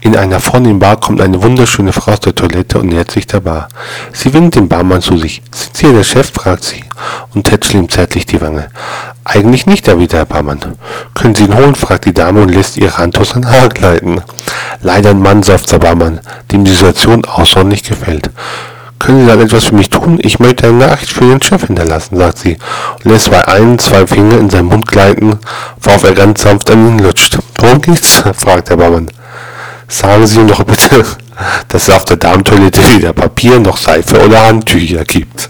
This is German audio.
In einer vornehmen Bar kommt eine wunderschöne Frau aus der Toilette und nähert sich der Bar. Sie winkt den Barmann zu sich. Sind Sie der Chef? fragt sie und tätschelt ihm zärtlich die Wange. Eigentlich nicht, erwidert der Barmann. Können Sie ihn holen? fragt die Dame und lässt ihre Hand aus sein Haar gleiten. Leider ein Mann, seufzt der Barmann, dem die Situation außerordentlich gefällt. Können Sie dann etwas für mich tun? Ich möchte eine Nachricht für den Chef hinterlassen, sagt sie und lässt bei ein, zwei Finger in seinen Mund gleiten, worauf er ganz sanft an ihn lutscht. Worum geht's? fragt der Barmann. Sagen Sie doch bitte, dass es auf der Damentoilette weder Papier noch Seife oder Handtücher gibt.